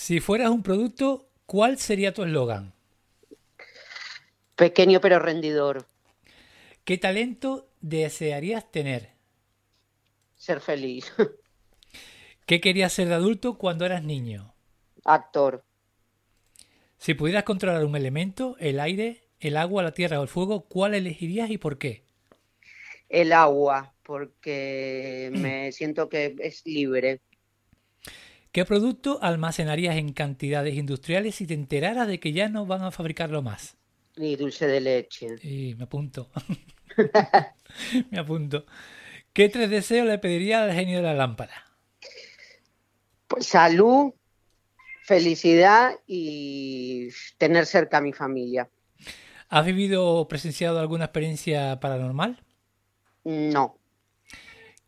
Si fueras un producto, ¿cuál sería tu eslogan? Pequeño pero rendidor. ¿Qué talento desearías tener? Ser feliz. ¿Qué querías ser de adulto cuando eras niño? Actor. Si pudieras controlar un elemento, el aire, el agua, la tierra o el fuego, ¿cuál elegirías y por qué? El agua, porque me siento que es libre. ¿Qué producto almacenarías en cantidades industriales si te enteraras de que ya no van a fabricarlo más? Y dulce de leche. Y me apunto. me apunto. ¿Qué tres deseos le pediría al genio de la lámpara? Pues salud, felicidad y tener cerca a mi familia. ¿Has vivido o presenciado alguna experiencia paranormal? No.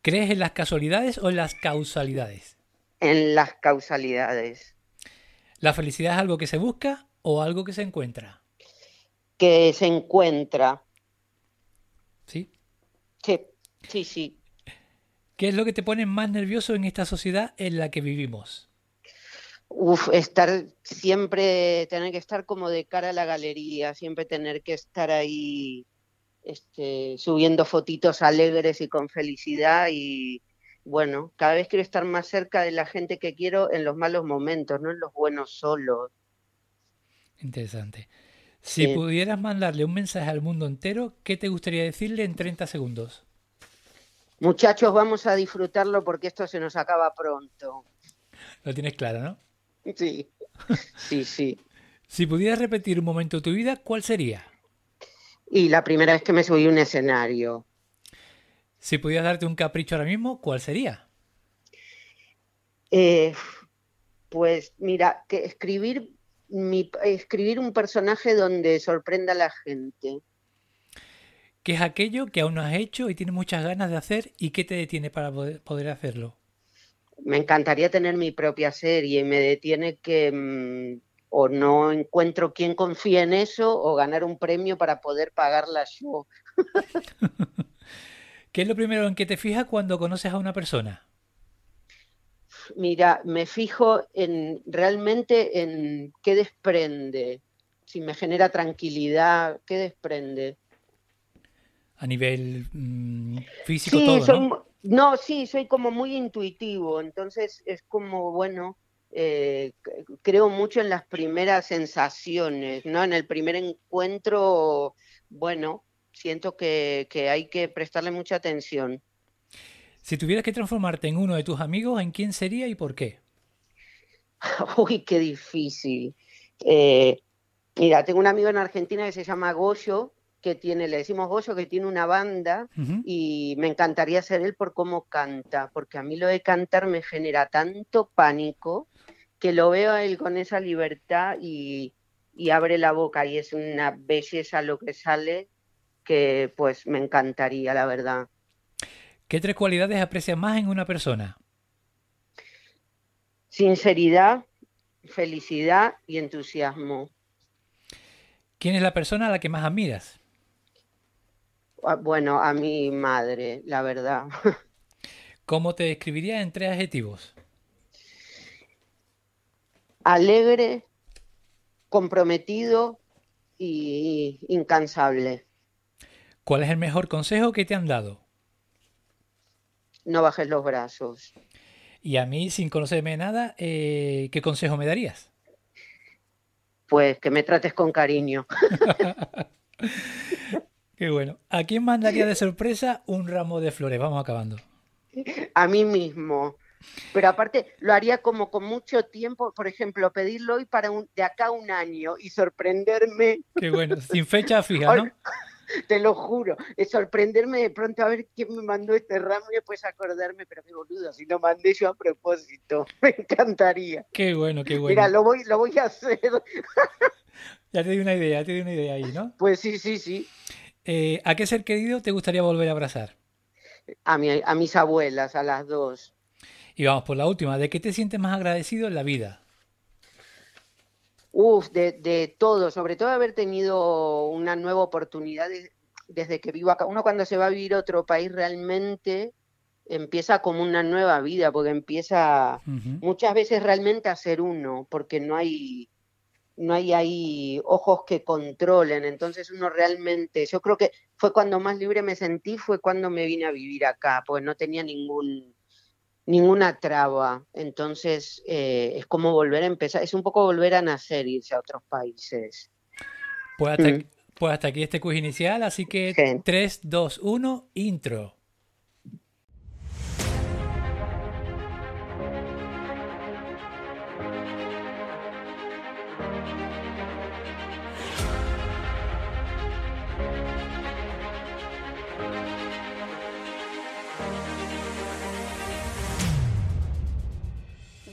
¿Crees en las casualidades o en las causalidades? En las causalidades. ¿La felicidad es algo que se busca o algo que se encuentra? Que se encuentra. ¿Sí? Sí, sí, sí. ¿Qué es lo que te pone más nervioso en esta sociedad en la que vivimos? Uf, estar siempre, tener que estar como de cara a la galería, siempre tener que estar ahí este, subiendo fotitos alegres y con felicidad y bueno, cada vez quiero estar más cerca de la gente que quiero en los malos momentos, no en los buenos solos. Interesante. Si pudieras mandarle un mensaje al mundo entero, ¿qué te gustaría decirle en 30 segundos? Muchachos, vamos a disfrutarlo porque esto se nos acaba pronto. Lo tienes claro, ¿no? Sí, sí, sí. Si pudieras repetir un momento de tu vida, ¿cuál sería? Y la primera vez que me subí a un escenario. Si pudieras darte un capricho ahora mismo, ¿cuál sería? Eh, pues mira, que escribir, mi, escribir un personaje donde sorprenda a la gente. ¿Qué es aquello que aún no has hecho y tienes muchas ganas de hacer y qué te detiene para poder, hacerlo? Me encantaría tener mi propia serie y me detiene que mm, o no encuentro quien confíe en eso o ganar un premio para poder pagarla yo. ¿Qué es lo primero en que te fijas cuando conoces a una persona? Mira, me fijo en realmente en qué desprende, si me genera tranquilidad, qué desprende. A nivel mm, físico, Sí, todo, soy, ¿no? sí, soy como muy intuitivo, entonces es como, bueno, eh, creo mucho en las primeras sensaciones, ¿no? En el primer encuentro, bueno, siento que, que hay que prestarle mucha atención. Si tuvieras que transformarte en uno de tus amigos, ¿en quién sería y por qué? Uy, qué difícil. Eh, mira, tengo un amigo en Argentina que se llama Goyo, que tiene, le decimos Goyo, que tiene una banda y me encantaría ser él por cómo canta, porque a mí lo de cantar me genera tanto pánico que lo veo a él con esa libertad y, y abre la boca y es una belleza lo que sale que pues me encantaría, la verdad. ¿Qué tres cualidades aprecias más en una persona? Sinceridad, felicidad y entusiasmo. ¿Quién es la persona a la que más admiras? Ah, Bueno, a mi madre, la verdad. ¿Cómo te describirías en tres adjetivos? Alegre, comprometido y incansable. ¿Cuál es el mejor consejo que te han dado? No bajes los brazos. Y a mí, sin conocerme nada, eh, ¿qué consejo me darías? Pues que me trates con cariño. Qué bueno. ¿A quién mandaría de sorpresa un ramo de flores? Vamos acabando. A mí mismo. Pero aparte lo haría como con mucho tiempo, por ejemplo, pedirlo hoy para un, de acá a un año y sorprenderme, Qué bueno. Sin fecha fija, ¿no? Te lo juro, es sorprenderme de pronto a ver quién me mandó este ramo y después acordarme, pero qué boludo, si lo mandé yo a propósito, me encantaría. Qué bueno, qué bueno. Mira, lo voy, lo voy a hacer. Ya te di una idea, ya te di una idea ahí, ¿no? Pues sí, sí, sí. Eh, ¿a qué ser querido te gustaría volver a abrazar? A, mi, a mis abuelas, a las dos. Y vamos por la última. ¿De qué te sientes más agradecido en la vida? Uf, de, de todo, sobre todo haber tenido una nueva oportunidad de- desde que vivo acá. Uno cuando se va a vivir a otro país realmente empieza como una nueva vida, porque empieza muchas veces realmente a ser uno, porque no hay, no hay ahí ojos que controlen, entonces uno realmente, yo creo que fue cuando más libre me sentí, fue cuando me vine a vivir acá, porque no tenía ningún ninguna traba, entonces eh, es como volver a empezar, es un poco volver a nacer, irse a otros países. Pues hasta, mm. pues hasta aquí este quiz inicial, así que 3, 2, 1, intro.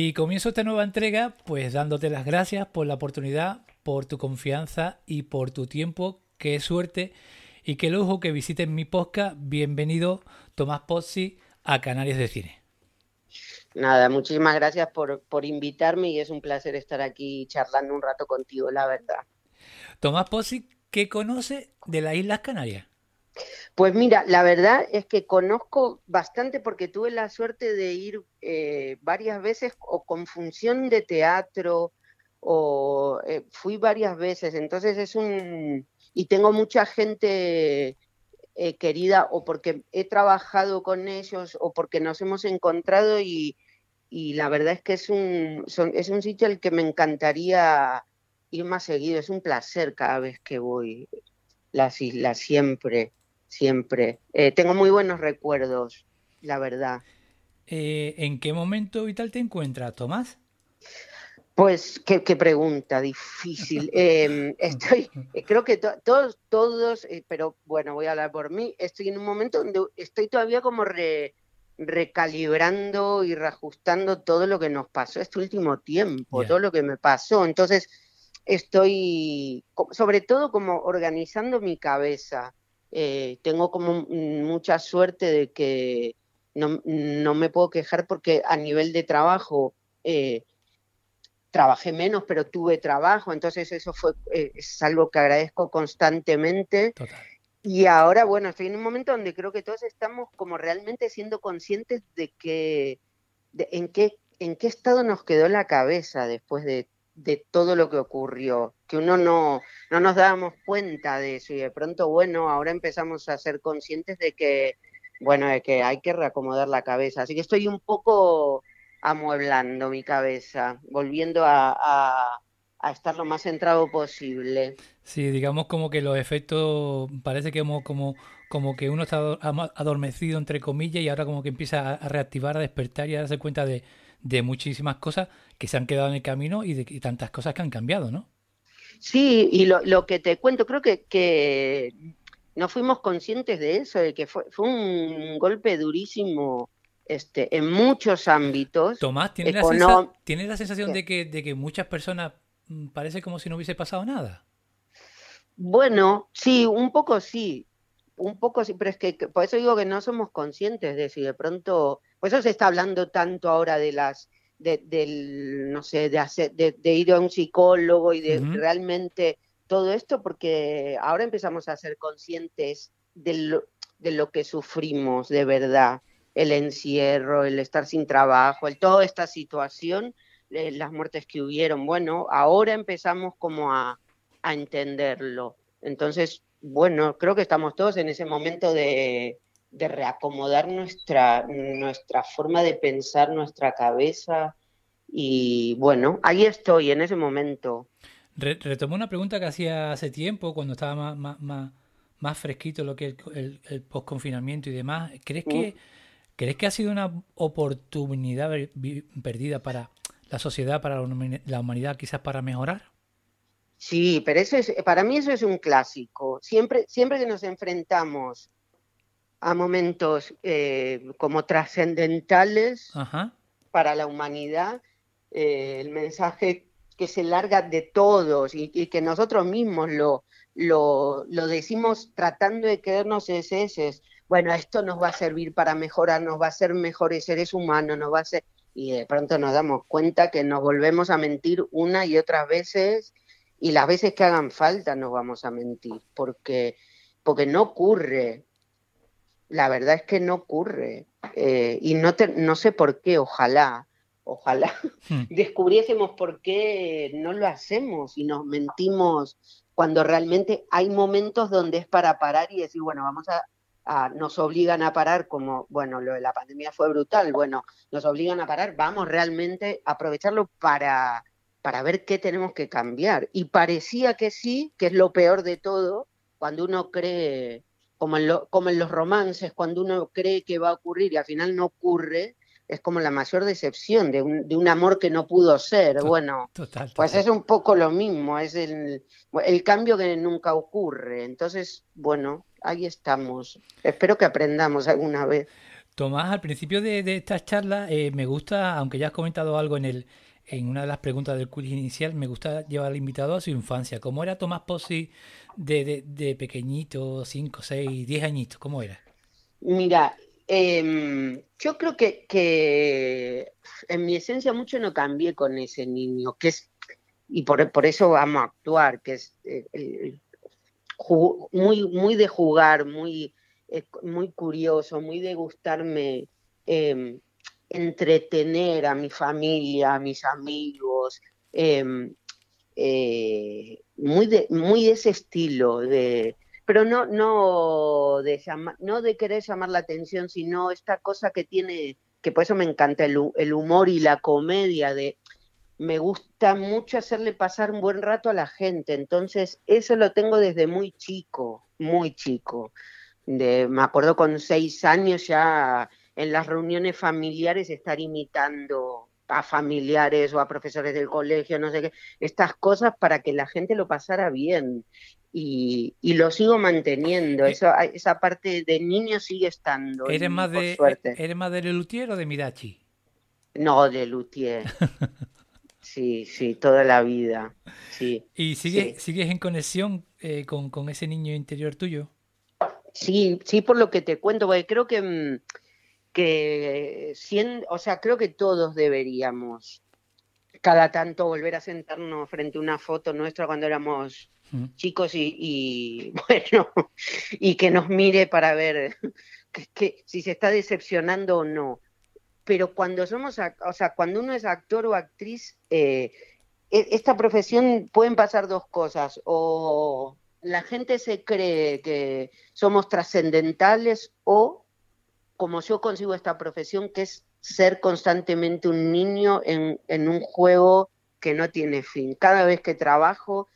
Y comienzo esta nueva entrega pues dándote las gracias por la oportunidad, por tu confianza y por tu tiempo. Qué suerte y qué lujo que visiten mi podcast. Bienvenido Tomás Pozzi a Canarias de Cine. Nada, muchísimas gracias por, por invitarme y es un placer estar aquí charlando un rato contigo, la verdad. Tomás Pozzi, ¿qué conoce de las Islas Canarias? Pues mira, la verdad es que conozco bastante porque tuve la suerte de ir eh, varias veces o con función de teatro o eh, fui varias veces, entonces es un... y tengo mucha gente eh, querida o porque he trabajado con ellos o porque nos hemos encontrado y, y la verdad es que es un, es un sitio al que me encantaría ir más seguido, es un placer cada vez que voy las islas, siempre siempre. Eh, tengo muy buenos recuerdos, la verdad. Eh, ¿En qué momento y tal te encuentras, Tomás? Pues qué, pregunta difícil. Em, estoy, eh, creo que todos, todos, pero bueno, voy a hablar por mí. Estoy en un momento donde estoy todavía como recalibrando y reajustando todo lo que nos pasó este último tiempo, todo lo que me pasó. Entonces estoy, sobre todo como organizando mi cabeza. Eh, tengo como mucha suerte de que no, me puedo quejar porque a nivel de trabajo eh, trabajé menos, pero tuve trabajo, entonces eso fue eh, es algo que agradezco constantemente. Y ahora, bueno, estoy en un momento donde creo que todos estamos como realmente siendo conscientes de que en qué en qué estado nos quedó la cabeza después de de todo lo que ocurrió, que uno no, no nos dábamos cuenta de eso y de pronto, bueno, ahora empezamos a ser conscientes de que, bueno, de que hay que reacomodar la cabeza. Así que estoy un poco amueblando mi cabeza, volviendo a, estar lo más centrado posible. Sí, digamos como que los efectos, parece que como, como, como que uno está adormecido, entre comillas, y ahora como que empieza a reactivar, a despertar y a darse cuenta de, de muchísimas cosas que se han quedado en el camino y de tantas cosas que han cambiado, ¿no? Sí, y lo, lo que te cuento, creo que, que no fuimos conscientes de eso, de que fue, fue un golpe durísimo este, en muchos ámbitos. Tomás, ¿tienes, la, la, sensación de que, de que muchas personas mm, parece como si no hubiese pasado nada? Bueno, sí, un poco sí, un poco pero es que por eso digo que no somos conscientes de si de pronto por eso se está hablando tanto ahora de las, de, del, no sé, de, hacer, de, ir a un psicólogo y de realmente todo esto, porque ahora empezamos a ser conscientes de lo, de lo que sufrimos de verdad, el encierro, el estar sin trabajo, el, toda esta situación, eh, las muertes que hubieron. Bueno, ahora empezamos como a, a entenderlo. Entonces, bueno, creo que estamos todos en ese momento de, de reacomodar nuestra, nuestra forma de pensar, nuestra cabeza. Y bueno, ahí estoy en ese momento. retomo una pregunta que hacía hace tiempo, cuando estaba más, más, fresquito lo que el, el, post-confinamiento y demás. ¿Crees que, mm. ¿Crees que ha sido una oportunidad perdida para la sociedad, para la humanidad, quizás para mejorar? Sí, pero eso es, para mí eso es un clásico. Siempre, siempre que nos enfrentamos a momentos eh, como trascendentales para la humanidad, eh, el mensaje que se larga de todos y, que nosotros mismos lo, lo, lo, decimos tratando de quedarnos ese, bueno, esto nos va a servir para mejorar, nos va a hacer mejores seres humanos, nos va a hacer... Y de pronto nos damos cuenta que nos volvemos a mentir una y otras veces y las veces que hagan falta nos vamos a mentir, porque, porque no ocurre. La verdad es que no ocurre. Eh, y no, no sé por qué, ojalá, ojalá hmm. descubriésemos por qué no lo hacemos y nos mentimos cuando realmente hay momentos donde es para parar y decir, bueno, vamos a, a, nos obligan a parar, como, bueno, lo de la pandemia fue brutal, bueno, nos obligan a parar, vamos realmente a aprovecharlo para para ver qué tenemos que cambiar. Y parecía que sí, que es lo peor de todo, cuando uno cree, como en, como en los romances, cuando uno cree que va a ocurrir y al final no ocurre, es como la mayor decepción de un, de un amor que no pudo ser. Bueno, pues es un poco lo mismo, es el, el cambio que nunca ocurre. Entonces, bueno, ahí estamos. Espero que aprendamos alguna vez. Tomás, al principio de, de esta charla eh, me gusta, aunque ya has comentado algo en el, en una de las preguntas del quiz inicial, me gusta llevar al invitado a su infancia. ¿Cómo era Tomás Pozzi de, pequeñito, 5, 6, 10 añitos? ¿Cómo era? Mira, em, yo creo que, en mi esencia mucho no cambié con ese niño, que es, y por, eso vamos a actuar, que es eh, muy, muy de jugar, muy, eh, muy curioso, muy de gustarme. Entretener a mi familia, a mis amigos, em, eh, muy, de, muy ese estilo de pero no no de no de querer llamar la atención sino esta cosa que tiene que por eso me encanta el, el humor y la comedia de me gusta mucho hacerle pasar un buen rato a la gente. Entonces eso lo tengo desde muy chico muy chico. De, me acuerdo con seis años ya en las reuniones familiares estar imitando a familiares o a profesores del colegio, no sé qué, estas cosas para que la gente lo pasara bien. Y, lo sigo manteniendo, eh, Eso, esa parte de niño sigue estando. ¿Eres, más de, suerte. ¿Eres más de Lelutier o de Mirachi? No, de Lutier. sí, sí, toda la vida. Sí, ¿Y sigue, sigues en conexión eh, con, con, ese niño interior tuyo? Sí, sí, por lo que te cuento, porque creo que mm, que, o sea, creo que todos deberíamos cada tanto volver a sentarnos frente a una foto nuestra cuando éramos mm. chicos y, bueno, y que nos mire para ver que, si se está decepcionando o no. Pero cuando somos, o sea, cuando uno es actor o actriz, eh, e, esta profesión pueden pasar dos cosas, o la gente se cree que somos trascendentales o como yo consigo esta profesión, que es ser constantemente un niño en, un juego que no tiene fin. Cada vez que trabajo,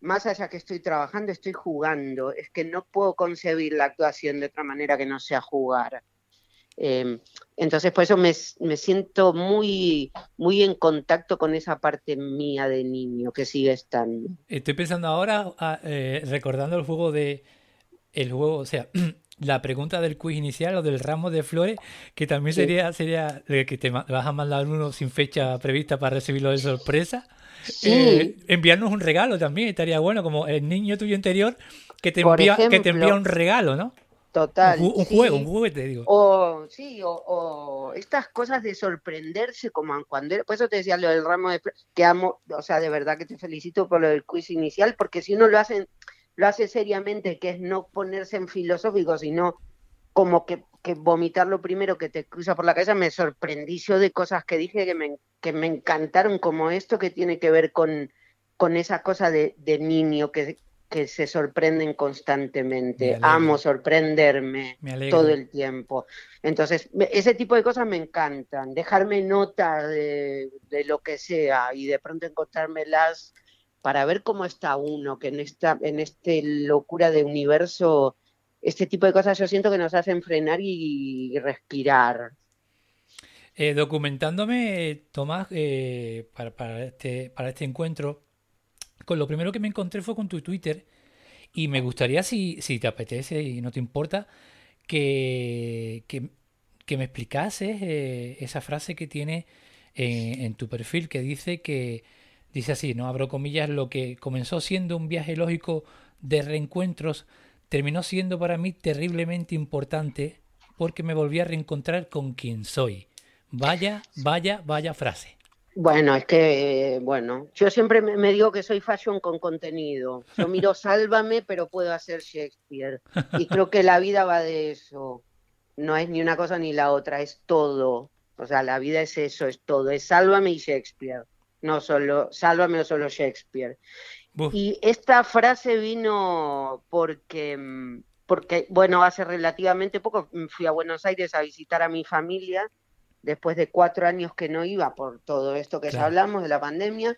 más allá que estoy trabajando, estoy jugando. Es que no puedo concebir la actuación de otra manera que no sea jugar. Em, entonces, por eso me, siento muy, muy en contacto con esa parte mía de niño que sigue estando. Estoy pensando ahora, ah, eh, recordando el juego de. El juego, o sea, la pregunta del quiz inicial o del ramo de flores, que también sería, sería que te vas a mandar uno sin fecha prevista para recibirlo de sorpresa. Eh, enviarnos un regalo también estaría bueno, como el niño tuyo interior que te, envía, que te envía un regalo, ¿no? Total. Un, juego, un juguete, digo. O, sí, o, estas cosas de sorprenderse, como cuando. Por eso te decía lo del ramo de flores, que amo, o sea, de verdad que te felicito por lo del quiz inicial, porque si uno lo hacen lo hace seriamente, que es no ponerse en filosófico, sino como que, que vomitar lo primero que te cruza por la cabeza, me sorprendí yo de cosas que dije que me, que me encantaron, como esto que tiene que ver con, con esa cosa de, niño que, que se sorprenden constantemente. Amo sorprenderme todo el tiempo. Entonces, ese tipo de cosas me encantan. Dejarme notas de, de, lo que sea y de pronto encontrármelas para ver cómo está uno, que en esta en este locura de universo, este tipo de cosas yo siento que nos hacen frenar y, respirar. Eh, documentándome, Tomás, eh, para, para, este, para este encuentro, con lo primero que me encontré fue con tu Twitter y me gustaría, si, si te apetece y no te importa, que, que, me explicases eh, esa frase que tiene en, tu perfil que dice que, dice así, no abro comillas, lo que comenzó siendo un viaje lógico de reencuentros terminó siendo para mí terriblemente importante porque me volví a reencontrar con quien soy. Vaya, vaya, vaya frase. Bueno, es que, bueno, yo siempre me, digo que soy fashion con contenido. Yo miro Sálvame, pero puedo hacer Shakespeare. Y creo que la vida va de eso. No es ni una cosa ni la otra, es todo. O sea, la vida es eso, es todo. Es Sálvame y Shakespeare. No solo Sálvame o solo Shakespeare. Y esta frase vino porque, porque, bueno, hace relativamente poco fui a Buenos Aires a visitar a mi familia después de cuatro años que no iba por todo esto que ya hablamos de la pandemia,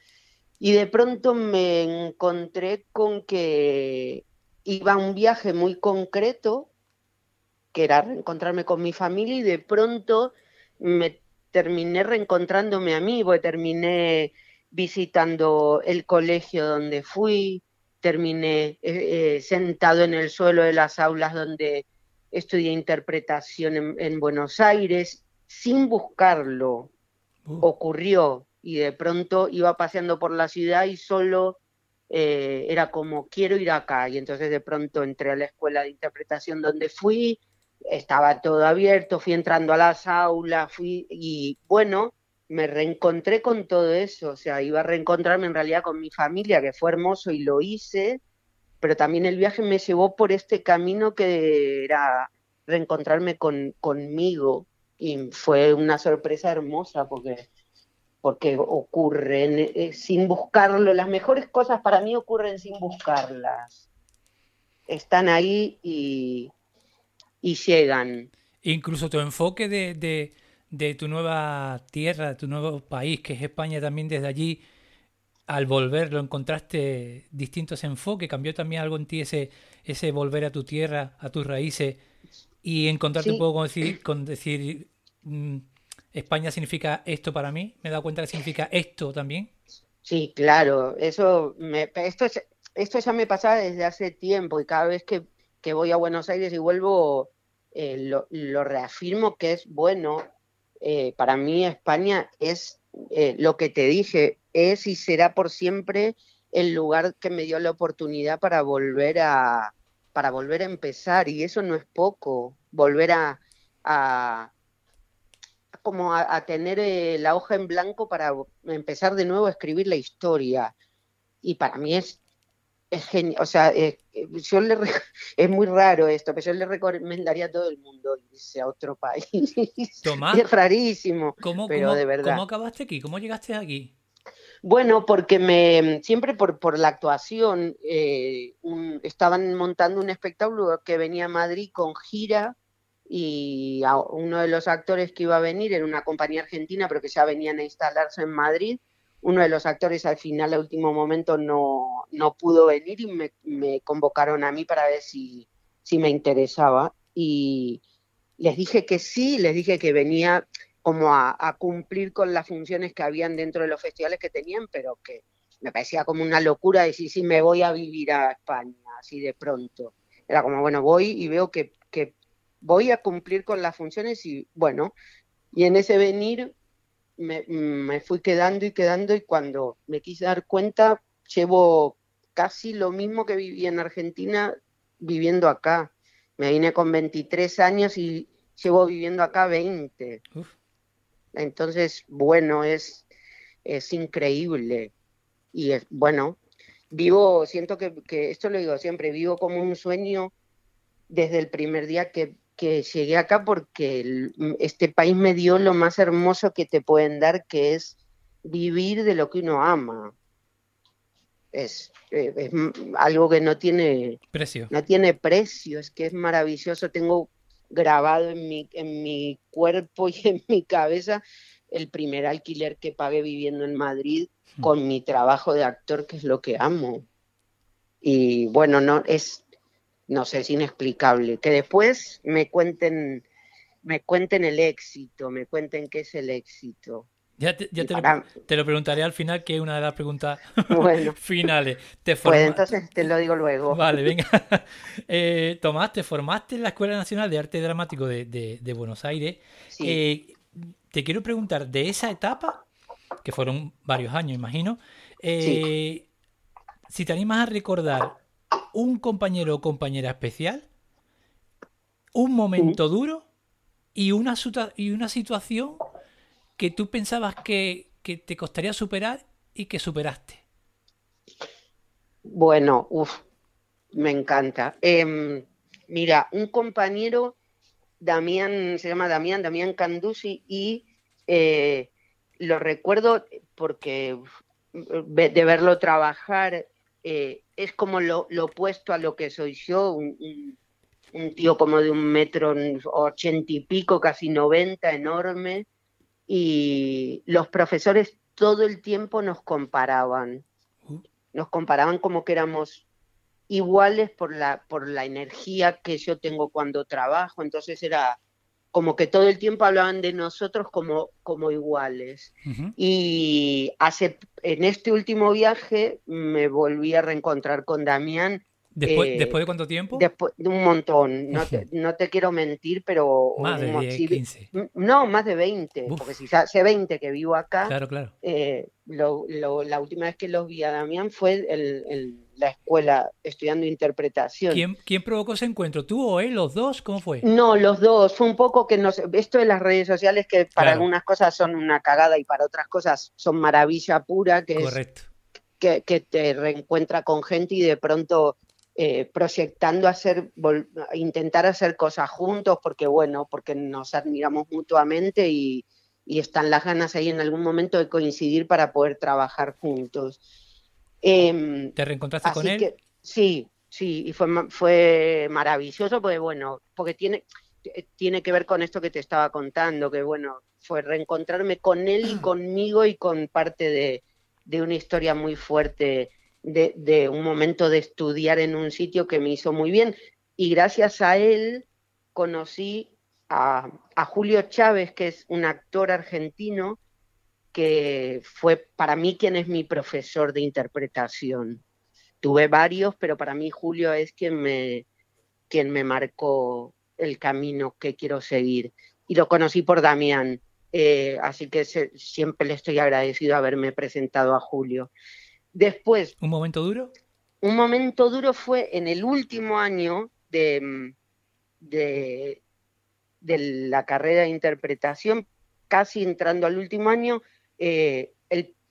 y de pronto me encontré con que iba a un viaje muy concreto, que era reencontrarme con mi familia, y de pronto me terminé reencontrándome a mí, porque terminé visitando el colegio donde fui, terminé eh, eh, sentado en el suelo de las aulas donde estudié interpretación en Buenos Aires sin buscarlo, uh. ocurrió y de pronto iba paseando por la ciudad y solo eh, era como quiero ir acá y entonces de pronto entré a la escuela de interpretación donde fui, estaba todo abierto, fui entrando a las aulas, fui y bueno, me reencontré con todo eso, o sea, iba a reencontrarme en realidad con mi familia, que fue hermoso y lo hice, pero también el viaje me llevó por este camino que era reencontrarme con, conmigo y fue una sorpresa hermosa porque, porque ocurren eh, sin buscarlo. Las mejores cosas para mí ocurren sin buscarlas. Están ahí y, y llegan. Incluso tu enfoque de, de, de tu nueva tierra, de tu nuevo país, que es España, también desde allí, al volver lo encontraste distintos enfoques, cambió también algo en ti ese, ese volver a tu tierra, a tus raíces y encontrarte un poco con decir, con decir mm, España significa esto para mí, me he dado cuenta que significa esto también. Sí, claro, eso me, esto, esto ya me pasaba desde hace tiempo y cada vez que, voy a Buenos Aires y vuelvo eh, lo, reafirmo que es bueno. Eh, para mí España es eh, lo que te dije, es y será por siempre el lugar que me dio la oportunidad para volver a, para volver a empezar y eso no es poco, volver a, a como a, tener eh, la hoja en blanco para empezar de nuevo a escribir la historia y para mí es es genial, o sea, eh, yo le es muy raro esto, pero yo le recomendaría a todo el mundo irse a otro país. es rarísimo, pero de verdad. ¿Cómo acabaste aquí? ¿Cómo llegaste aquí? Bueno, porque me siempre por, por la actuación eh, estaban montando un espectáculo que venía a Madrid con gira y uno de los actores que iba a venir era una compañía argentina, pero que ya venían a instalarse en Madrid. Uno de los actores al final, a último momento, no, no pudo venir y me, me convocaron a mí para ver si, si me interesaba. Y les dije que sí, les dije que venía como a, cumplir con las funciones que habían dentro de los festivales que tenían, pero que me parecía como una locura decir, sí, me voy a vivir a España, así de pronto. Era como, bueno, voy y veo que, que voy a cumplir con las funciones y bueno, y en ese venir me, me, fui quedando y quedando y cuando me quise dar cuenta, llevo casi lo mismo que viví en Argentina viviendo acá. Me vine con 23 años y llevo viviendo acá 20. Entonces, bueno, es, es increíble. Y es, bueno, vivo, siento que, esto lo digo siempre, vivo como un sueño desde el primer día que, que llegué acá porque este país me dio lo más hermoso que te pueden dar, que es vivir de lo que uno ama. es, eh, es algo que no tiene precio. No tiene precio, es que es maravilloso. Tengo grabado en mi, en mi cuerpo y en mi cabeza el primer alquiler que pagué viviendo en Madrid hmm. con mi trabajo de actor, que es lo que amo. Y bueno, no es, no sé, es inexplicable. Que después me cuenten, me cuenten el éxito, me cuenten qué es el éxito. Ya, te, lo, preguntaré al final, que es una de las preguntas finales. ¿Te pues entonces te lo digo luego. Vale, venga. Eh, Tomás, te formaste en la Escuela Nacional de Arte Dramático de, Buenos Aires. Eh, te quiero preguntar, de esa etapa, que fueron varios años, imagino, eh, si te animas a recordar un compañero o compañera especial, un momento duro y una, y una situación que tú pensabas que, te costaría superar y que superaste? Bueno, uff, me encanta. Em, mira, un compañero, Damián, se llama Damián, Damián Candusi, y eh, lo recuerdo porque de verlo trabajar eh, es como lo, opuesto a lo que soy yo, un, un tío como de un metro ochenta y pico, casi noventa, enorme, y los profesores todo el tiempo nos comparaban, uh. nos comparaban como que éramos iguales por la, por la energía que yo tengo cuando trabajo, entonces era como que todo el tiempo hablaban de nosotros como, como iguales. Y hace, en este último viaje me volví a reencontrar con Damián ¿Después, eh, ¿Después de cuánto tiempo? Después de un montón. No te, no te quiero mentir, pero. Más de 15. No, más de 20. Porque si hace 20 que vivo acá. Claro, claro. Eh, lo, la última vez que los vi a Damián fue en la escuela estudiando interpretación. ¿Quién, ¿Quién, provocó ese encuentro? ¿Tú o él? ¿Los dos? ¿Cómo fue? No, los dos. Fue un poco que nos. Esto de las redes sociales, que para algunas cosas son una cagada y para otras cosas son maravilla pura. Que Correcto. que, que te reencuentra con gente y de pronto eh, proyectando hacer, intentar hacer cosas juntos, porque bueno, porque nos admiramos mutuamente y, están las ganas ahí en algún momento de coincidir para poder trabajar juntos. Em, ¿Te reencontraste con él? sí, sí, y fue, fue maravilloso, porque bueno, porque tiene, tiene que ver con esto que te estaba contando, que bueno, fue reencontrarme con él y conmigo y con parte de, de una historia muy fuerte de, un momento de estudiar en un sitio que me hizo muy bien. Y gracias a él conocí a, Julio Chávez, que es un actor argentino, que fue para mí quien es mi profesor de interpretación. Tuve varios, pero para mí Julio es quien me, quien me marcó el camino que quiero seguir. Y lo conocí por Damián, eh, así que siempre le estoy agradecido haberme presentado a Julio. Después. ¿Un momento duro? Un momento duro fue en el último año de, de, la carrera de interpretación, casi entrando al último año, eh,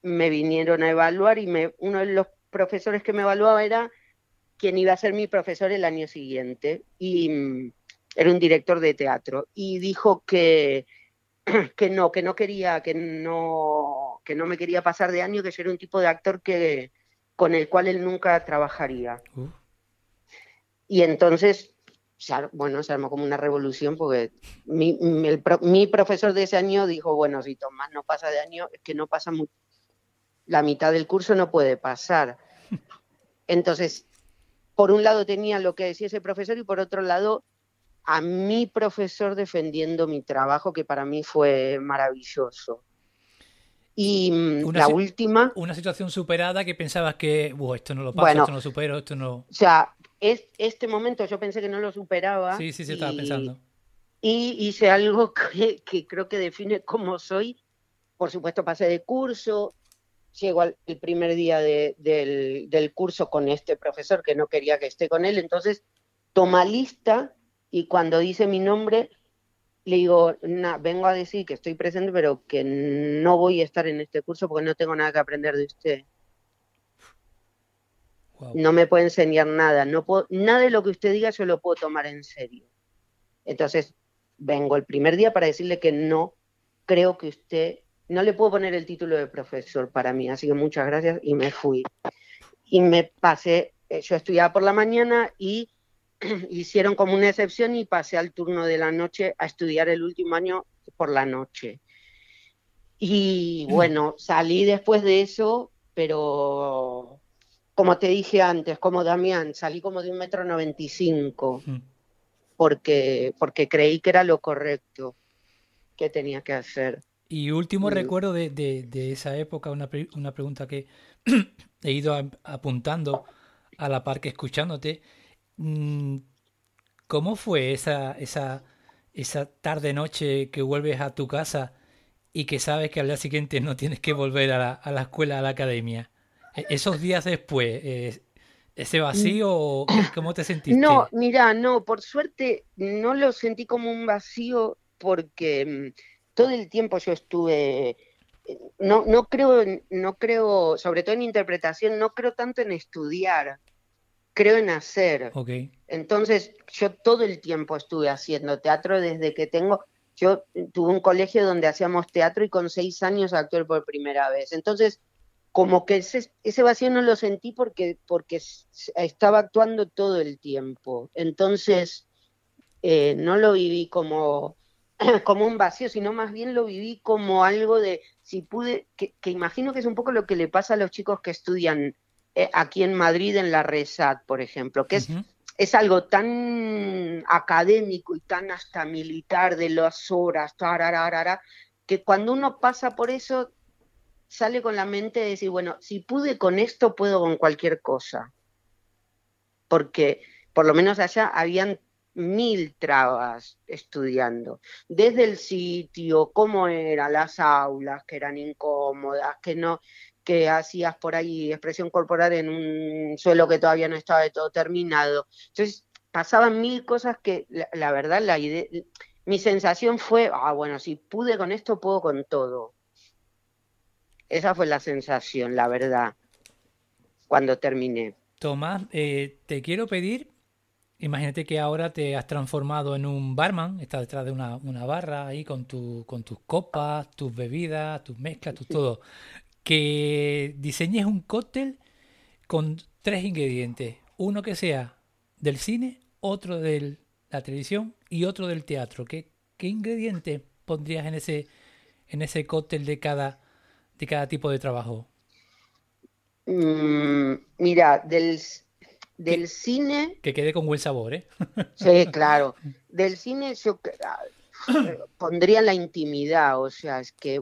me vinieron a evaluar y me, uno de los profesores que me evaluaba era quien iba a ser mi profesor el año siguiente y mm, era un director de teatro y dijo que, que no, que no quería, que no que no me quería pasar de año, que yo era un tipo de actor que, con el cual él nunca trabajaría. Uh. Y entonces, bueno, se armó como una revolución porque mi, mi, profesor de ese año dijo, bueno, si Tomás no pasa de año, es que no pasa la mitad del curso no puede pasar. Entonces, por un lado tenía lo que decía ese profesor y por otro lado a mi profesor defendiendo mi trabajo, que para mí fue maravilloso. Y mm, la última. Una situación superada que pensabas que, esto no lo paso, esto no lo supero, esto no. O sea, es, este momento yo pensé que no lo superaba. Sí, sí, sí, estaba pensando. Y hice algo que, creo que define cómo soy. Por supuesto, pasé de curso. Llego al, el primer día del, del curso con este profesor que no quería que esté con él. Entonces, toma lista y cuando dice mi nombre, le digo, vengo a decir que estoy presente, pero que no voy a estar en este curso porque no tengo nada que aprender de usted. No me puede enseñar nada, no puedo, nada de lo que usted diga yo lo puedo tomar en serio. Entonces, vengo el primer día para decirle que no creo que usted, no le puedo poner el título de profesor para mí, así que muchas gracias y me fui. y me pasé, eh, yo estudiaba por la mañana y hicieron como una excepción y pasé al turno de la noche a estudiar el último año por la noche. Y bueno, salí después de eso, pero como te dije antes, como Damián, salí como de un metro noventa y cinco, mm. porque, porque creí que era lo correcto que tenía que hacer. Y último recuerdo de, de, esa época, una, una pregunta que he ido apuntando a la par que escuchándote. Mm, ¿Cómo fue esa, esa, esa tarde-noche que vuelves a tu casa y que sabes que al día siguiente no tienes que volver a la, a la escuela, a la academia? E, esos días después, eh, ¿ese vacío cómo te sentiste? No, mira, no, por suerte no lo sentí como un vacío porque mm, todo el tiempo yo estuve no, no creo, no creo, sobre todo en interpretación, no creo tanto en estudiar, creo en hacer. Okay. Entonces, yo todo el tiempo estuve haciendo teatro desde que tengo, yo tuve un colegio donde hacíamos teatro y con seis años actué por primera vez. Entonces, como que ese, ese vacío no lo sentí porque, porque estaba actuando todo el tiempo. Entonces, eh, no lo viví como como un vacío, sino más bien lo viví como algo de, si pude, que, imagino que es un poco lo que le pasa a los chicos que estudian eh, aquí en Madrid en la RESAT, por ejemplo, que es, es algo tan académico y tan hasta militar de las horas, que cuando uno pasa por eso sale con la mente de decir, bueno, si pude con esto, puedo con cualquier cosa. Porque por lo menos allá habían mil trabas estudiando, desde el sitio, cómo eran las aulas, que eran incómodas, que no, que hacías por ahí expresión corporal en un suelo que todavía no estaba de todo terminado. Entonces, pasaban mil cosas que la, verdad, la idea, mi sensación fue, ah, bueno, si pude con esto, puedo con todo. Esa fue la sensación, la verdad, cuando terminé. Tomás, eh, te quiero pedir Imagínate que ahora te has transformado en un barman, estás detrás de una, barra ahí con, tu, con tus copas, tus bebidas, tus mezclas, tu todo. Que diseñes un cóctel con tres ingredientes. Uno que sea del cine, otro de la televisión y otro del teatro. ¿Qué, qué ingredientes pondrías en ese, en ese cóctel de cada, de cada tipo de trabajo? Mm, mira, del del cine... Que quede con buen sabor, ¿eh? Sí, claro. Del cine yo ah, pondría la intimidad, o sea, es que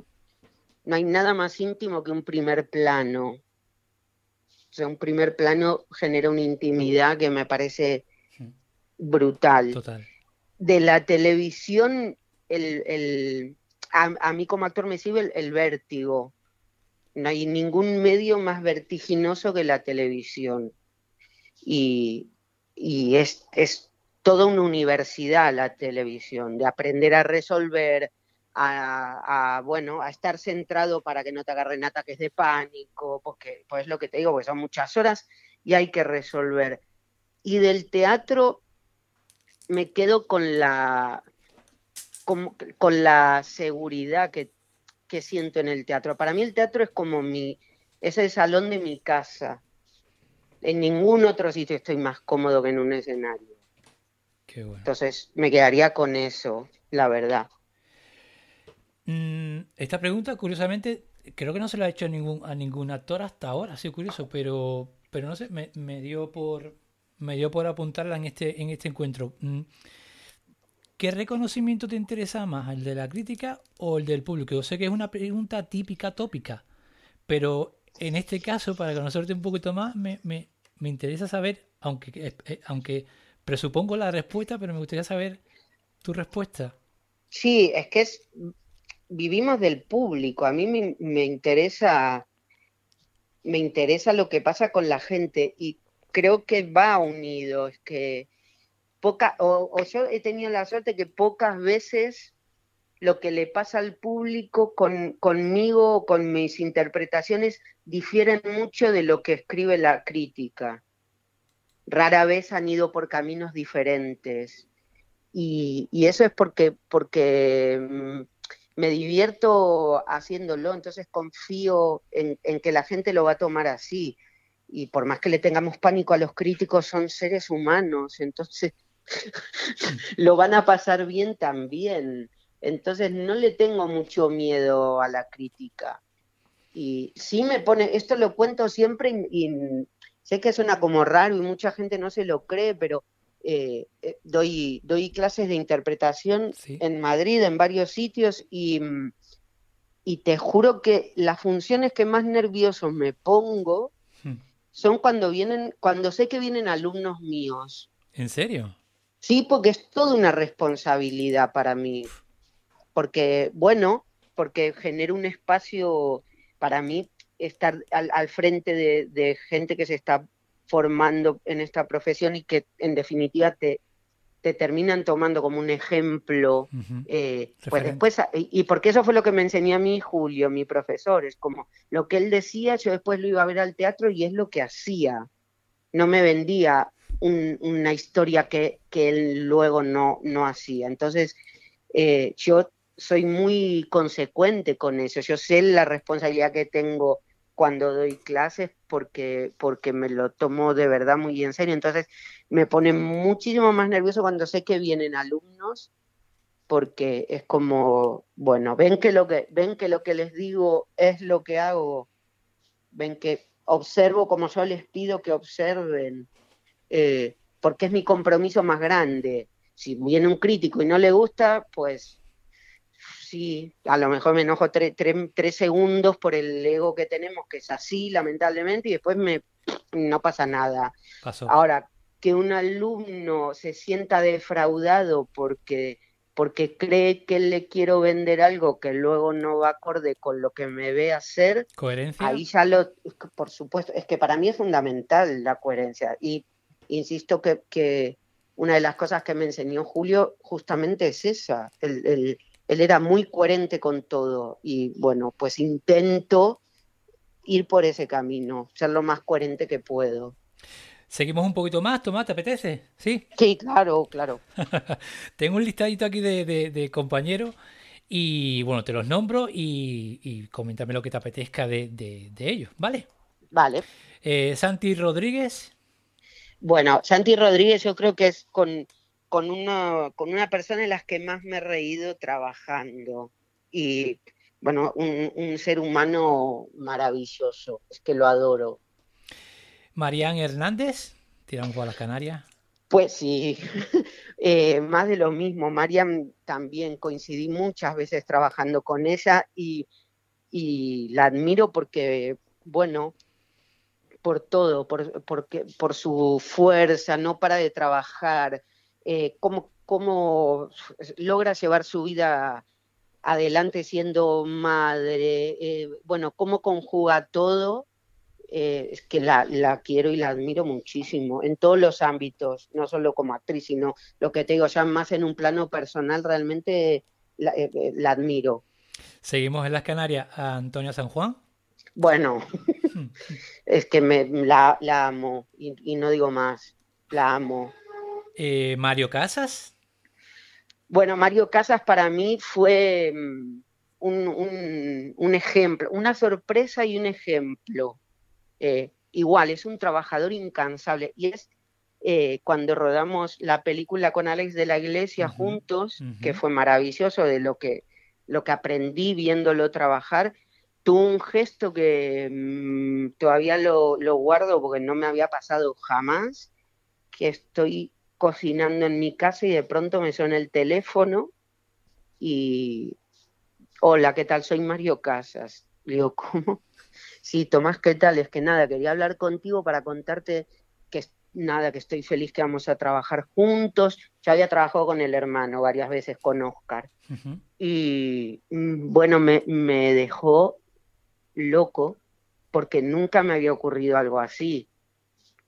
no hay nada más íntimo que un primer plano. O sea, un primer plano genera una intimidad que me parece brutal. Total. De la televisión, el, a, mí como actor me sirve el vértigo. No hay ningún medio más vertiginoso que la televisión y, es, es toda una universidad la televisión, de aprender a resolver, a, bueno, a estar centrado para que no te agarren ataques de pánico, porque pues lo que te digo, pues son muchas horas y hay que resolver. Y del teatro me quedo con la con, la seguridad que, que, siento en el teatro. Para mí el teatro es como mi, es el salón de mi casa en ningún otro sitio estoy más cómodo que en un escenario. Entonces me quedaría con eso, la verdad. Mm, esta pregunta, curiosamente, creo que no se la ha hecho a ningún, a ningún actor hasta ahora, ha sido curioso, pero, pero no sé, me, dio por me dio por apuntarla en este, en este encuentro. Mm, ¿Qué reconocimiento te interesa más, el de la crítica o el del público? Yo sé que es una pregunta típica, tópica, pero en este caso, para conocerte un poquito más, me, me interesa saber, aunque, eh, eh, aunque presupongo la respuesta, pero me gustaría saber tu respuesta. Sí, es que es, vivimos del público. A mí me, interesa, me interesa lo que pasa con la gente y creo que va unido. Es que poca, o, yo he tenido la suerte que pocas veces lo que le pasa al público con, conmigo, con mis interpretaciones, difieren mucho de lo que escribe la crítica. Rara vez han ido por caminos diferentes. Y, eso es porque, porque mm, me divierto haciéndolo, entonces confío en, que la gente lo va a tomar así. y por más que le tengamos pánico a los críticos, son seres humanos, entonces lo van a pasar bien también. Entonces no le tengo mucho miedo a la crítica. Y sí me pone, esto lo cuento siempre y, sé que suena como raro y mucha gente no se lo cree, pero eh, eh, doy, doy clases de interpretación en Madrid, en varios sitios, y, y te juro que las funciones que más nervioso me pongo hmm. son cuando vienen, cuando sé que vienen alumnos míos. ¿En serio? Sí, porque es toda una responsabilidad para mí porque, bueno, porque genera un espacio para mí estar al, frente de, gente que se está formando en esta profesión y que en definitiva te, te terminan tomando como un ejemplo. Eh, pues después, y, porque eso fue lo que me enseñó a mí Julio, mi profesor, es como lo que él decía, yo después lo iba a ver al teatro y es lo que hacía. No me vendía una historia que, que, él luego no, no hacía. Entonces, eh, yo soy muy consecuente con eso. Yo sé la responsabilidad que tengo cuando doy clases porque, porque me lo tomo de verdad muy en serio. Entonces me pone muchísimo más nervioso cuando sé que vienen alumnos porque es como, bueno, ven que lo que, ven que, lo que les digo es lo que hago, ven que observo como yo les pido que observen, eh, porque es mi compromiso más grande. Si viene un crítico y no le gusta, pues sí, a lo mejor me enojo tres segundos por el ego que tenemos, que es así, lamentablemente, y después me no pasa nada. Ahora, que un alumno se sienta defraudado porque porque cree que le quiero vender algo que luego no va acorde con lo que me ve hacer, coherencia. Ahí ya lo, por supuesto, es que para mí es fundamental la coherencia. Y insisto que, que una de las cosas que me enseñó Julio justamente es esa, el, él era muy coherente con todo y bueno, pues intento ir por ese camino, ser lo más coherente que puedo. Seguimos un poquito más, Tomás, ¿te apetece? Sí. Sí, claro, claro. Tengo un listadito aquí de, compañeros y bueno, te los nombro y, coméntame lo que te apetezca de, ellos, ¿vale? Vale. Eh, Santi Rodríguez. Bueno, Santi Rodríguez yo creo que es con con una, con una persona en las que más me he reído trabajando. Y bueno, un, ser humano maravilloso, es que lo adoro. Marian Hernández, tiramos a las Canarias. Pues sí, eh, más de lo mismo. Marian también coincidí muchas veces trabajando con ella y, y la admiro porque, bueno, por todo, por, porque, por su fuerza, no para de trabajar, eh, cómo, cómo, logra llevar su vida adelante siendo madre, eh, bueno, cómo conjuga todo, eh, es que la, la, quiero y la admiro muchísimo en todos los ámbitos, no solo como actriz, sino lo que te digo, ya más en un plano personal, realmente la, la admiro. Seguimos en las Canarias a Antonia San Juan. Bueno, es que me, la, la amo y, y no digo más, la amo. Eh, Mario Casas. Bueno, Mario Casas para mí fue mm, un, ejemplo, una sorpresa y un ejemplo. Eh, igual, es un trabajador incansable y es eh, cuando rodamos la película con Alex de la Iglesia juntos, que fue maravilloso de lo que, lo que aprendí viéndolo trabajar, tuvo un gesto que mm, todavía lo, lo, guardo porque no me había pasado jamás, que estoy cocinando en mi casa y de pronto me suena el teléfono y hola, ¿qué tal? Soy Mario Casas. Le digo, ¿cómo? Sí, Tomás, ¿qué tal? Es que nada, quería hablar contigo para contarte que nada, que estoy feliz que vamos a trabajar juntos. Ya había trabajado con el hermano varias veces, con Oscar. Y bueno, me, me dejó loco porque nunca me había ocurrido algo así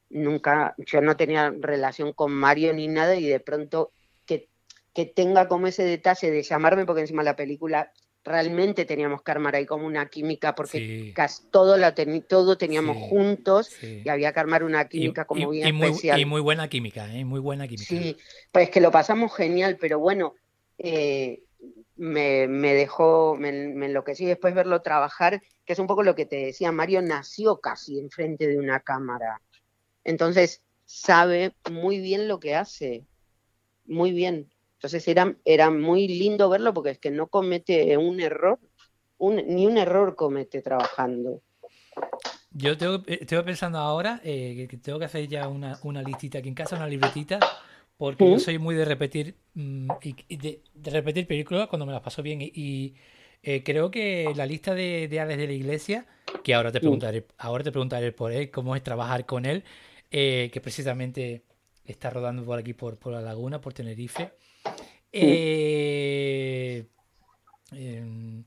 nunca, yo no tenía relación con Mario ni nada y de pronto que, que tenga como ese detalle de llamarme, porque encima la película realmente teníamos que armar ahí como una química porque casi todo, la todo teníamos juntos y había que armar una química como bien especial. y muy buena química, ¿eh? muy buena química. Sí, pues que lo pasamos genial, pero bueno, eh, me, me dejó, me, me enloquecí después verlo trabajar, que es un poco lo que te decía, Mario nació casi enfrente de una cámara. Entonces sabe muy bien lo que hace, muy bien. Entonces era, era muy lindo verlo porque es que no comete un error, un, ni un error comete trabajando. Yo tengo, eh, estoy pensando ahora eh, que tengo que hacer ya una, una listita aquí en casa, una libretita, porque yo ¿Mm? soy muy de repetir mm, y, de, de repetir películas cuando me las paso bien. Y, y, eh, creo que la lista de, de Alex de la Iglesia, que ahora te Mm. preguntaré, ahora te preguntaré por él, cómo es trabajar con él, eh, que precisamente está rodando por aquí, por, por la laguna, por Tenerife. Eh, em,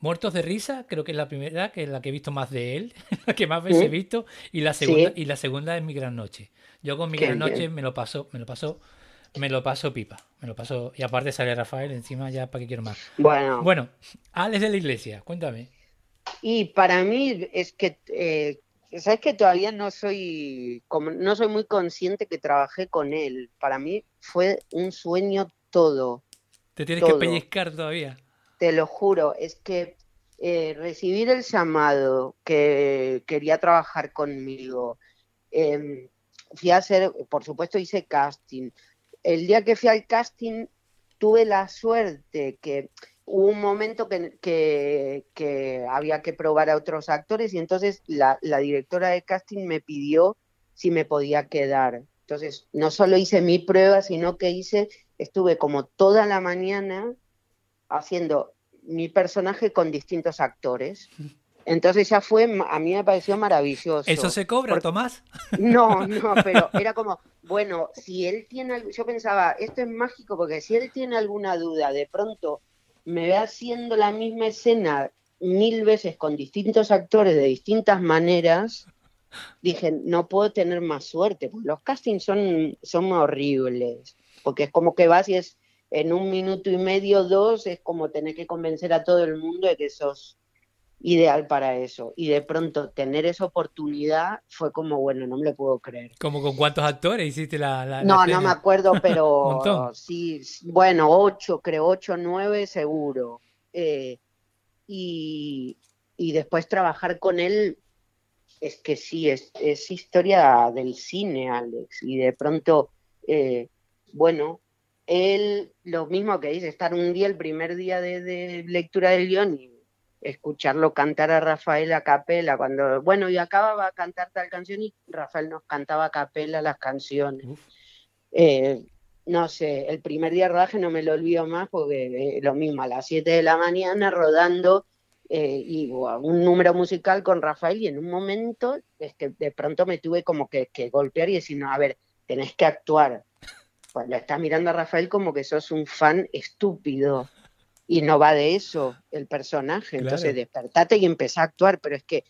Muertos de risa, creo que es la primera, que es la que he visto más de él, la que más veces he visto, y la segunda, Sí. y la segunda es Mi Gran Noche. Yo con Mi Gran Noche bien. me lo paso, me lo paso, me lo paso pipa, me lo paso, y aparte sale Rafael encima ya para qué quiero más. Bueno, Bueno, Alex de la Iglesia, cuéntame. y para mí es que, eh, sabes que todavía no soy, como, no soy muy consciente que trabajé con él. Para mí fue un sueño todo. Te tienes que pellizcar todavía. Te lo juro, es que eh, recibir el llamado que quería trabajar conmigo, eh, fui a hacer, por supuesto hice casting. El día que fui al casting tuve la suerte que hubo un momento que, que, que había que probar a otros actores y entonces la, la directora de casting me pidió si me podía quedar. Entonces, no solo hice mi prueba, sino que hice, estuve como toda la mañana haciendo mi personaje con distintos actores. Entonces ya fue, a mí me pareció maravilloso. ¿Eso se cobra, Por- Tomás? No, no, pero era como, bueno, si él tiene, algo- yo pensaba, esto es mágico porque si él tiene alguna duda, de pronto me ve haciendo la misma escena mil veces con distintos actores de distintas maneras, dije, no puedo tener más suerte, porque los castings son, son horribles, porque es como que vas y es en un minuto y medio, dos, es como tener que convencer a todo el mundo de que sos ideal para eso. Y de pronto tener esa oportunidad fue como, bueno, no me lo puedo creer. ¿Como con cuántos actores hiciste la, la- la No, no me acuerdo, pero sí, bueno, ocho, creo, ocho, nueve seguro. Eh, y, y después trabajar con él, es que sí, es, es historia del cine, Alex. Y de pronto, eh, bueno, él, lo mismo que dice, estar un día, el primer día de, de lectura del guion y escucharlo cantar a Rafael a capela, cuando, bueno, y acababa a cantar tal canción y Rafael nos cantaba a capela las canciones. Eh, no sé, el primer día de rodaje no me lo olvido más porque eh, lo mismo, a las 7 de la mañana rodando eh, y un número musical con Rafael y en un momento es que de pronto me tuve como que, que golpear y decir, no, a ver, tenés que actuar. Pues lo estás mirando a Rafael como que sos un fan estúpido y no va de eso el personaje. Entonces despertate y empecé a actuar, pero es que,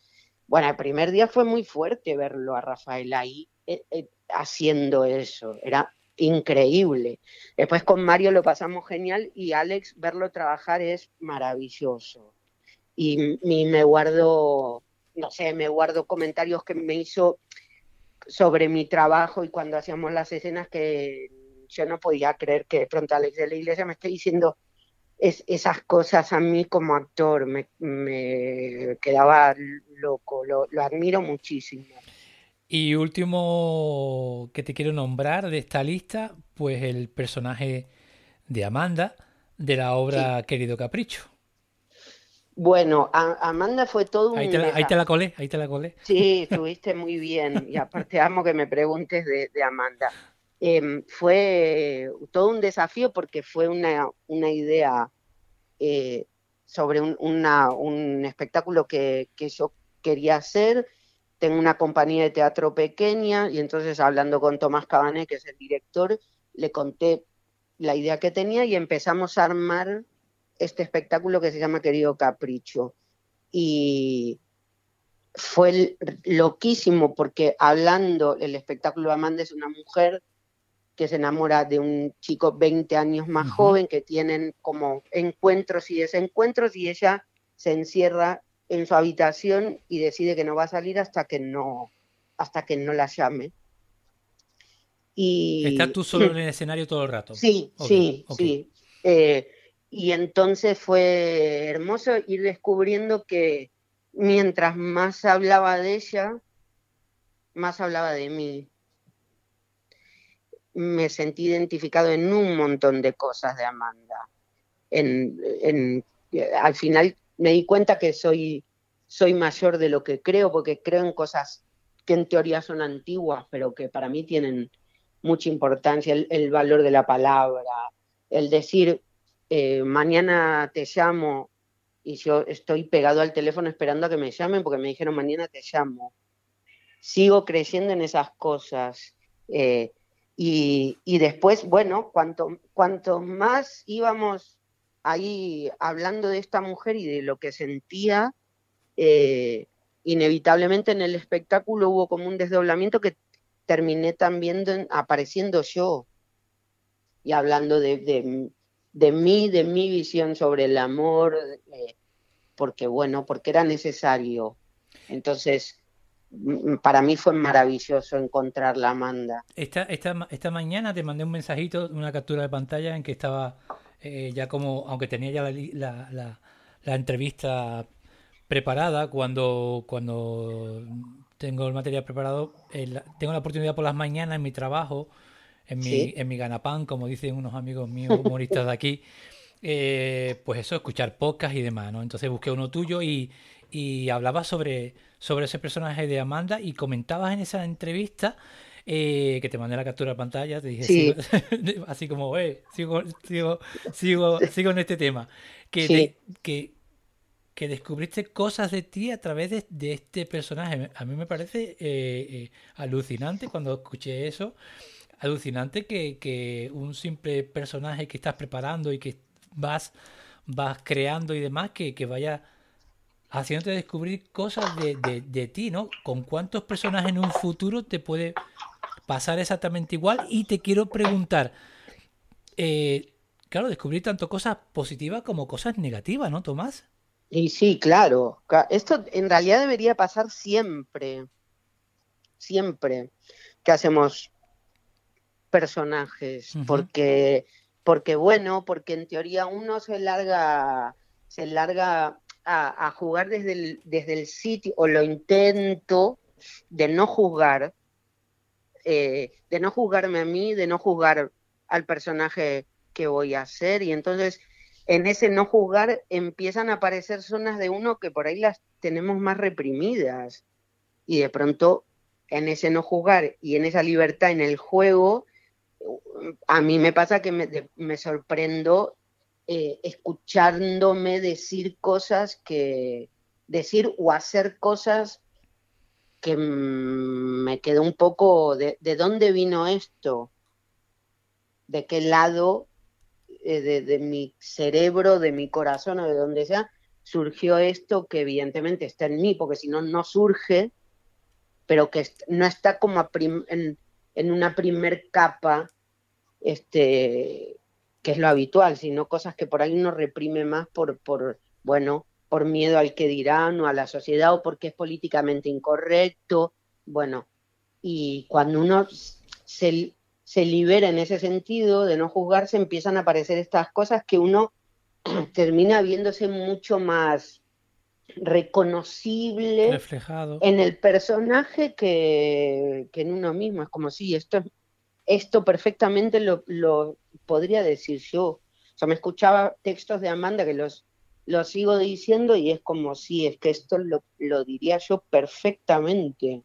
bueno, el primer día fue muy fuerte verlo a Rafael ahí eh, eh, haciendo eso, era increíble. Después con Mario lo pasamos genial y Alex verlo trabajar es maravilloso. Y, y me guardo, no sé, me guardo comentarios que me hizo sobre mi trabajo y cuando hacíamos las escenas que yo no podía creer que de pronto Alex de la Iglesia me esté diciendo es, esas cosas a mí como actor, me, me quedaba loco, lo, lo admiro muchísimo. Y último que te quiero nombrar de esta lista, pues el personaje de Amanda de la obra Querido Capricho. Bueno, a- Amanda fue todo un Ahí te la, ahí te la colé, ahí te la colé. Sí, estuviste muy bien. Y aparte amo que me preguntes de, de Amanda. Em, fue todo un desafío porque fue una, una idea eh, sobre un, una- un espectáculo que, que yo quería hacer. Tengo una compañía de teatro pequeña y entonces hablando con Tomás Cabané, que es el director, le conté la idea que tenía y empezamos a armar este espectáculo que se llama Querido Capricho. Y fue loquísimo porque hablando, el espectáculo Amanda es una mujer que se enamora de un chico 20 años más joven, que tienen como encuentros y desencuentros y ella se encierra en su habitación y decide que no va a salir hasta que no, hasta que no la llame. Y Estás tú solo en el escenario todo el rato. Sí, sí, sí. Eh, y entonces fue hermoso ir descubriendo que mientras más hablaba de ella, más hablaba de mí. Me sentí identificado en un montón de cosas de Amanda. Al final me di cuenta que soy, soy mayor de lo que creo, porque creo en cosas que en teoría son antiguas, pero que para mí tienen mucha importancia, el, valor de la palabra, el decir, eh, mañana te llamo y yo estoy pegado al teléfono esperando a que me llamen porque me dijeron mañana te llamo. Sigo creciendo en esas cosas. Eh, y, después, bueno, cuanto, más íbamos ahí hablando de esta mujer y de lo que sentía, eh, inevitablemente en el espectáculo hubo como un desdoblamiento que terminé también apareciendo yo y hablando de, de, mí, de mi visión sobre el amor, porque bueno, porque era necesario. Entonces, para mí fue maravilloso encontrar la Amanda. Esta, esta, esta mañana te mandé un mensajito, una captura de pantalla en que estaba eh, ya como, aunque tenía ya la, la, la entrevista preparada cuando, cuando tengo el material preparado, tengo la oportunidad por las mañanas en mi trabajo, en mi, en mi ganapán, como dicen unos amigos míos humoristas de aquí, eh, pues eso, escuchar podcast y demás, ¿no? Entonces busqué uno tuyo y, y hablabas sobre, sobre ese personaje de Amanda y comentabas en esa entrevista eh, que te mandé la captura de pantalla, te dije, así como, eh, sigo, sigo, sigo, sigo en este tema, que, que, que descubriste cosas de ti a través de, este personaje. A mí me parece eh, eh, alucinante cuando escuché eso. Alucinante que, un simple personaje que estás preparando y que vas, vas creando y demás, que, vaya haciéndote descubrir cosas de, ti, ¿no? ¿Con cuántos personajes en un futuro te puede pasar exactamente igual? Y te quiero preguntar, eh, claro, descubrir tanto cosas positivas como cosas negativas, ¿no, Tomás? Y sí, claro. Esto en realidad debería pasar siempre. Siempre que hacemos personajes. Porque, porque bueno, porque en teoría uno se larga, se larga a, jugar desde el, desde el sitio, o lo intento de no juzgar, eh, de no juzgarme a mí, de no juzgar al personaje que voy a hacer. Y entonces en ese no juzgar empiezan a aparecer zonas de uno que por ahí las tenemos más reprimidas. Y de pronto, en ese no juzgar y en esa libertad en el juego, a mí me pasa que me, sorprendo eh, escuchándome decir cosas que, decir o hacer cosas que me quedó un poco de, de dónde vino esto, de qué lado eh, de, mi cerebro, de mi corazón o de donde sea, surgió esto que evidentemente está en mí, porque si no, no surge, pero que no está como en, en, una primer capa, este, que es lo habitual, sino cosas que por ahí uno reprime más por, por, bueno, por miedo al que dirán o a la sociedad o porque es políticamente incorrecto, bueno, y cuando uno se, se libera en ese sentido de no juzgarse, empiezan a aparecer estas cosas que uno termina viéndose mucho más reconocible reflejado en el personaje que, en uno mismo. Es como si esto, esto perfectamente lo, lo, podría decir yo. O sea, me escuchaba textos de Amanda que los, los sigo diciendo y es como si es que esto lo, lo diría yo perfectamente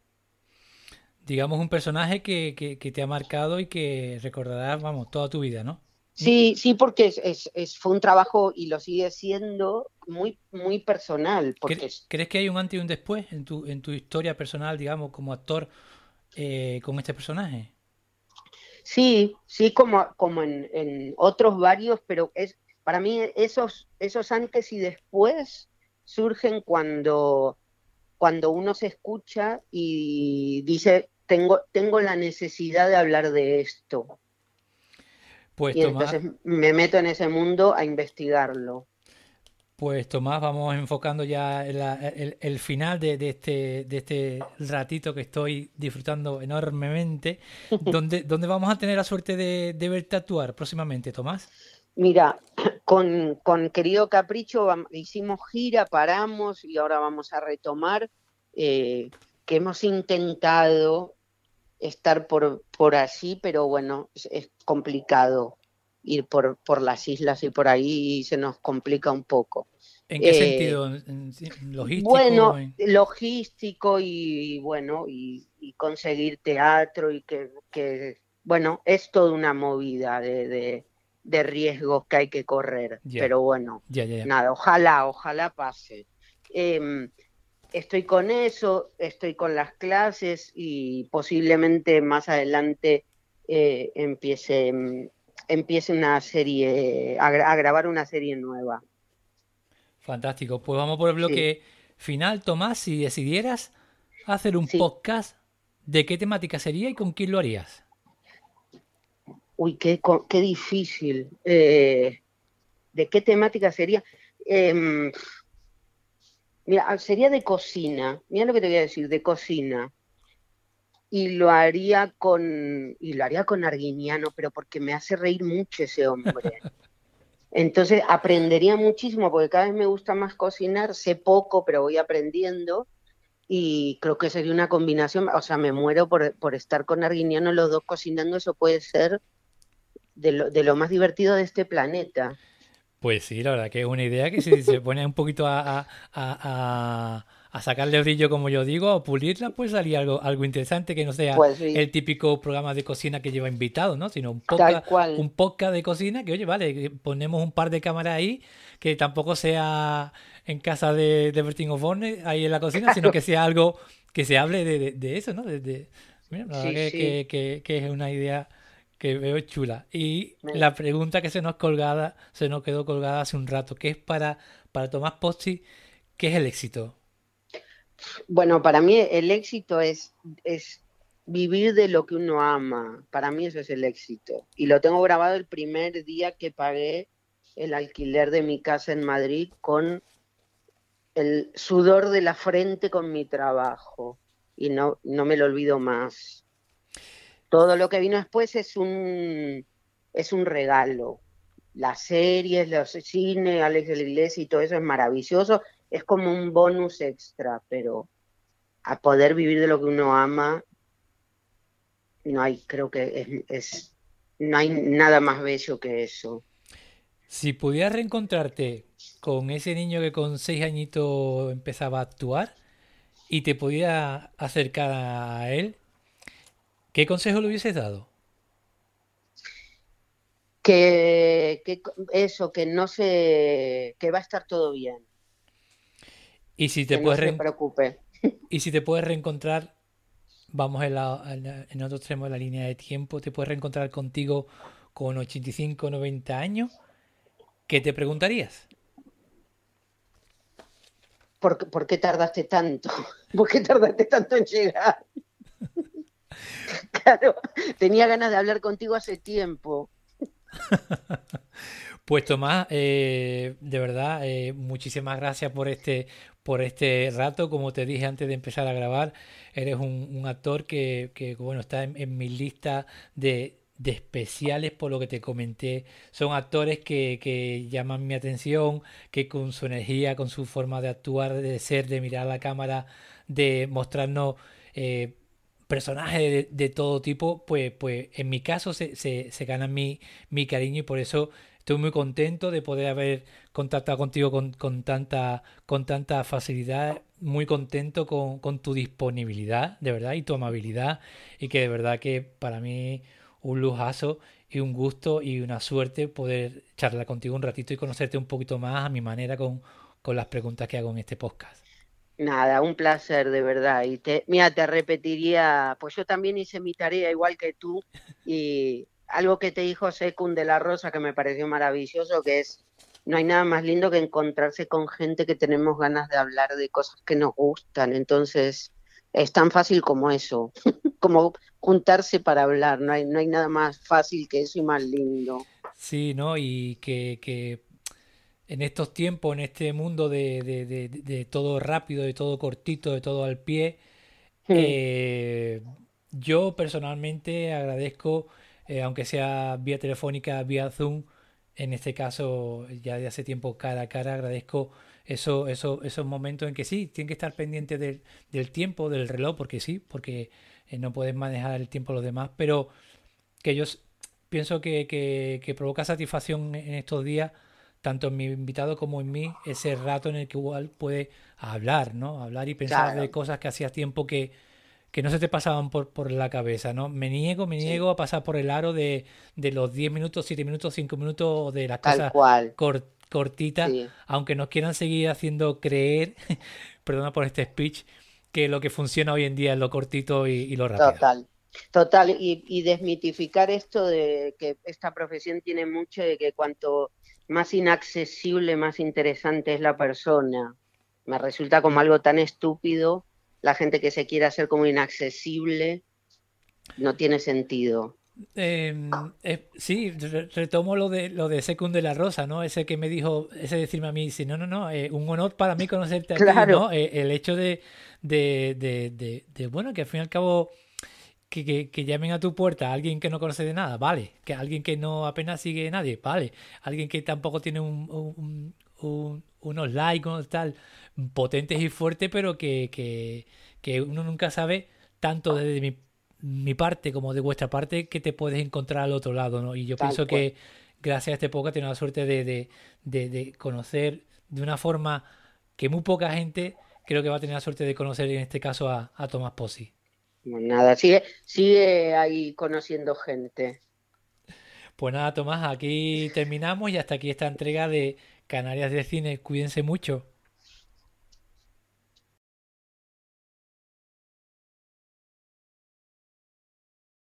digamos, un personaje que, que, te ha marcado y que recordarás, vamos, toda tu vida, ¿no? Sí, sí, porque es, es, fue un trabajo y lo sigue siendo muy, muy personal. Porque ¿Crees que hay un antes y un después en tu, en tu historia personal, digamos, como actor eh, con este personaje? Sí, sí, como, como en, en, otros varios, pero es para mí esos, esos antes y después surgen cuando, cuando uno se escucha y dice, tengo, tengo la necesidad de hablar de esto. Pues y entonces me meto en ese mundo a investigarlo. Pues Tomás, vamos enfocando ya el, final de, este, de este ratito que estoy disfrutando enormemente. ¿Dónde, dónde vamos a tener la suerte de, verte actuar próximamente, Tomás? Mira, con, con Querido Capricho hicimos gira, paramos y ahora vamos a retomar, eh, que hemos intentado estar por, por allí, pero bueno, es complicado ir por, por las islas y por ahí se nos complica un poco. ¿En qué eh, sentido? ¿Logístico? Bueno, logístico y bueno, y, conseguir teatro y que, que, bueno, es toda una movida de, de, riesgos que hay que correr. Pero bueno, nada, ojalá, ojalá pase. Em, estoy con eso, estoy con las clases y posiblemente más adelante eh, empiece em, empiece una serie, a, grabar una serie nueva. Fantástico. Pues vamos por el bloque final, Tomás. Si decidieras hacer un podcast, ¿de qué temática sería y con quién lo harías? Uy, qué, qué difícil. Eh, ¿De qué temática sería? Em, mira, sería de cocina. Mira lo que te voy a decir, de cocina y lo haría con y lo haría con Arguiniano, pero porque me hace reír mucho ese hombre. Entonces aprendería muchísimo porque cada vez me gusta más cocinar, sé poco, pero voy aprendiendo y creo que sería una combinación, o sea, me muero por, por estar con Arguiniano los dos cocinando, eso puede ser de lo, de lo más divertido de este planeta. Pues sí, la verdad que es una idea que si se pone un poquito a a sacarle brillo, como yo digo, a pulirla, pues salía algo, algo interesante que no sea pues el típico programa de cocina que lleva invitados, ¿no? Sino un podcast, un podcast de cocina que, oye, vale, ponemos un par de cámaras ahí, que tampoco sea en casa de, de Bertín Osborne, ahí en la cocina, sino que sea algo que se hable de, eso, ¿no? De, mira, la verdad que, que, es una idea que veo chula. Y la pregunta que se nos colgada, se nos quedó colgada hace un rato, que es para, para Tomás Posti, ¿qué es el éxito? Bueno, para mí el éxito es, es vivir de lo que uno ama. Para mí eso es el éxito. Y lo tengo grabado el primer día que pagué el alquiler de mi casa en Madrid con el sudor de la frente con mi trabajo. Y no, no me lo olvido más. Todo lo que vino después es un, es un regalo. Las series, los cines, Alex de la Iglesia y todo eso es maravilloso es como un bonus extra, pero a poder vivir de lo que uno ama, no hay, creo que es, no hay nada más bello que eso. Si pudieras reencontrarte con ese niño que con seis añitos empezaba a actuar y te pudiera acercar a él, ¿qué consejo le hubieses dado? Que, que eso, que no se, que va a estar todo bien y si te puedes no preocupe. Y si te puedes reencontrar, vamos en, la, en otro extremo de la línea de tiempo, te puedes reencontrar contigo con 85, 90 años, ¿qué te preguntarías? ¿Por, ¿Por, qué tardaste tanto? ¿Por qué tardaste tanto en llegar? claro, tenía ganas de hablar contigo hace tiempo. Pues Tomás, eh, de verdad, eh, muchísimas gracias por este, por este rato. Como te dije antes de empezar a grabar, eres un, actor que, bueno, está en, mi lista de, especiales por lo que te comenté. Son actores que, llaman mi atención, que con su energía, con su forma de actuar, de ser, de mirar la cámara, de mostrarnos eh, personajes de, todo tipo, pues, pues en mi caso se, se, ganan mi, mi cariño y por eso estoy muy contento de poder haber contactado contigo con, tanta, con tanta facilidad, muy contento con, con, tu disponibilidad, de verdad, y tu amabilidad, y que de verdad que para mí un lujazo y un gusto y una suerte poder charlar contigo un ratito y conocerte un poquito más a mi manera con, con las preguntas que hago en este podcast. Nada, un placer de verdad. Y te, mira, te repetiría, pues yo también hice mi tarea igual que tú y algo que te dijo Secund de la Rosa que me pareció maravilloso, que es, no hay nada más lindo que encontrarse con gente que tenemos ganas de hablar de cosas que nos gustan. Entonces, es tan fácil como eso, como juntarse para hablar, no hay, no hay nada más fácil que eso y más lindo. Sí, ¿no? Y que, que en estos tiempos, en este mundo de, de, todo rápido, de todo cortito, de todo al pie, eh, yo personalmente agradezco, eh, aunque sea vía telefónica, vía Zoom, en este caso ya de hace tiempo cara a cara, agradezco eso, eso, esos momentos en que sí, tienen que estar pendientes del, del tiempo, del reloj, porque sí, porque eh, no puedes manejar el tiempo de los demás, pero que yo pienso que, que, que provoca satisfacción en estos días tanto en mi invitado como en mí, ese rato en el que igual puede hablar, ¿no? Hablar y pensar de cosas que hacías tiempo que, que no se te pasaban por, por la cabeza, ¿no? Me niego, me niego a pasar por el aro de, de los 10 minutos, 7 minutos, 5 minutos de las cosas cortitas, aunque nos quieran seguir haciendo creer, perdona por este speech, que lo que funciona hoy en día es lo cortito y, lo rápido. Total. Total, y, y desmitificar esto de que esta profesión tiene mucho de que cuanto más inaccesible, más interesante es la persona. Me resulta como algo tan estúpido la gente que se quiere hacer como inaccesible. No tiene sentido. Em, eh, sí, retomo lo de lo de Secund de la Rosa, ¿no? Ese que me dijo, ese decirme a mí, si no, no, no, eh, un honor para mí conocerte a ti, ¿no? Eh, el hecho de de, de, de, bueno, que al fin y al cabo que, que, llamen a tu puerta a alguien que no conoce de nada, vale. Que alguien que no apenas sigue a nadie, vale. Alguien que tampoco tiene un, unos likes, unos tal, potentes y fuertes, pero que, que, uno nunca sabe, tanto desde mi, mi, parte como de vuestra parte, que te puedes encontrar al otro lado, ¿no? Y yo pienso que gracias a este podcast tengo la suerte de, de, de, conocer de una forma que muy poca gente creo que va a tener la suerte de conocer en este caso a, a Tomás Posi. Nada, sigue, sigue ahí conociendo gente. Pues nada, Tomás, aquí terminamos y hasta aquí esta entrega de Canarias de Cine. Cuídense mucho.